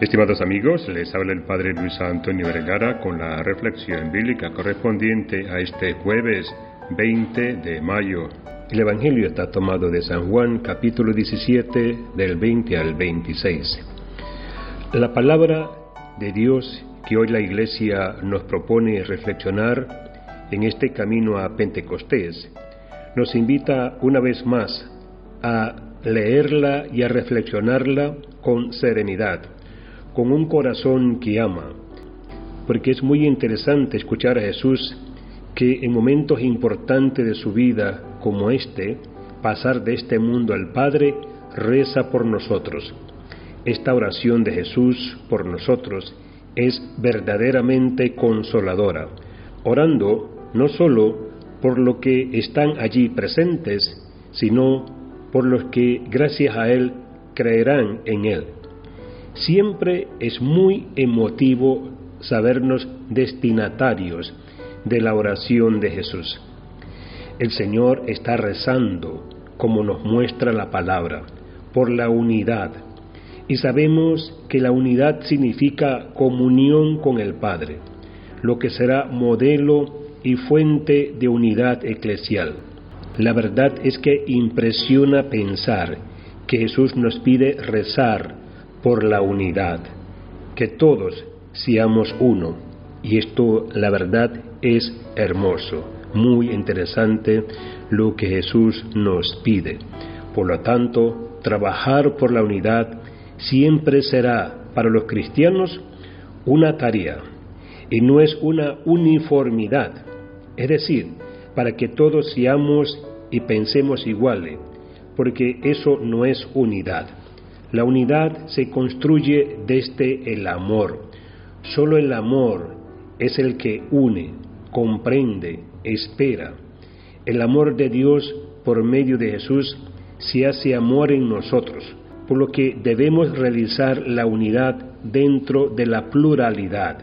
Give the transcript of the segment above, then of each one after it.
Estimados amigos, les habla el Padre Luis Antonio Vergara con la reflexión bíblica correspondiente a este jueves 20 de mayo. El Evangelio está tomado de San Juan capítulo 17 del 20 al 26. La palabra de Dios que hoy la Iglesia nos propone reflexionar en este camino a Pentecostés nos invita una vez más a leerla y a reflexionarla con serenidad con un corazón que ama, porque es muy interesante escuchar a Jesús que en momentos importantes de su vida como este, pasar de este mundo al Padre, reza por nosotros. Esta oración de Jesús por nosotros es verdaderamente consoladora, orando no solo por los que están allí presentes, sino por los que gracias a Él creerán en Él. Siempre es muy emotivo sabernos destinatarios de la oración de Jesús. El Señor está rezando, como nos muestra la palabra, por la unidad. Y sabemos que la unidad significa comunión con el Padre, lo que será modelo y fuente de unidad eclesial. La verdad es que impresiona pensar que Jesús nos pide rezar por la unidad, que todos seamos uno. Y esto, la verdad, es hermoso, muy interesante lo que Jesús nos pide. Por lo tanto, trabajar por la unidad siempre será para los cristianos una tarea y no es una uniformidad, es decir, para que todos seamos y pensemos iguales, porque eso no es unidad. La unidad se construye desde el amor. Solo el amor es el que une, comprende, espera. El amor de Dios por medio de Jesús se hace amor en nosotros, por lo que debemos realizar la unidad dentro de la pluralidad.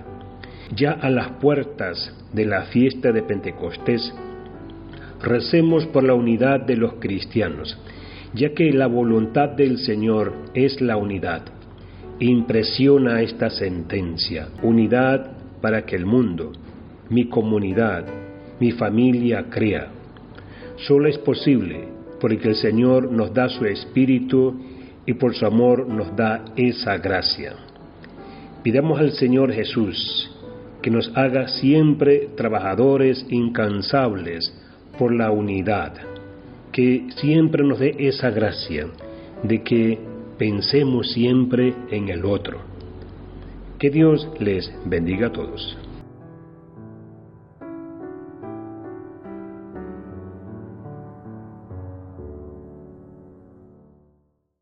Ya a las puertas de la fiesta de Pentecostés, recemos por la unidad de los cristianos ya que la voluntad del Señor es la unidad. Impresiona esta sentencia, unidad para que el mundo, mi comunidad, mi familia crea. Solo es posible porque el Señor nos da su espíritu y por su amor nos da esa gracia. Pidamos al Señor Jesús que nos haga siempre trabajadores incansables por la unidad que siempre nos dé esa gracia de que pensemos siempre en el otro. Que Dios les bendiga a todos.